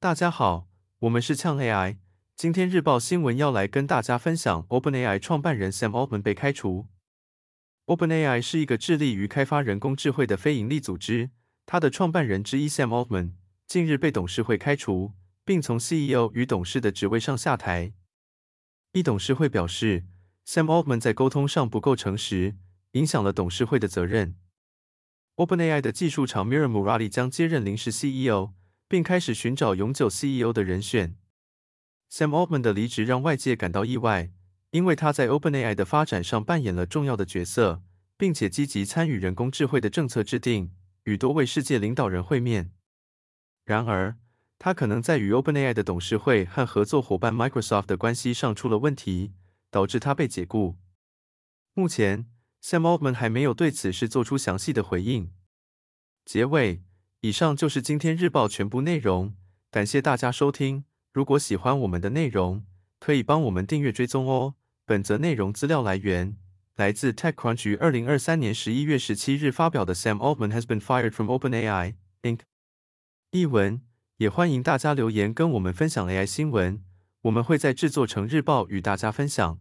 大家好，我们是呛 AI。今天日报新闻要来跟大家分享，OpenAI 创办人 Sam Altman 被开除。OpenAI 是一个致力于开发人工智慧的非营利组织，它的创办人之一 Sam Altman 近日被董事会开除，并从 CEO 与董事的职位上下台。一董事会表示，Sam Altman 在沟通上不够诚实，影响了董事会的责任。OpenAI 的技术长 Mira Murali 将接任临时 CEO。并开始寻找永久 CEO 的人选。Sam Altman 的离职让外界感到意外，因为他在 OpenAI 的发展上扮演了重要的角色，并且积极参与人工智慧的政策制定，与多位世界领导人会面。然而，他可能在与 OpenAI 的董事会和合作伙伴 Microsoft 的关系上出了问题，导致他被解雇。目前，Sam Altman 还没有对此事做出详细的回应。结尾。以上就是今天日报全部内容，感谢大家收听。如果喜欢我们的内容，可以帮我们订阅追踪哦。本则内容资料来源来自 TechCrunch 于二零二三年十一月十七日发表的 Sam Altman has been fired from OpenAI Inc. 译文，也欢迎大家留言跟我们分享 AI 新闻，我们会在制作成日报与大家分享。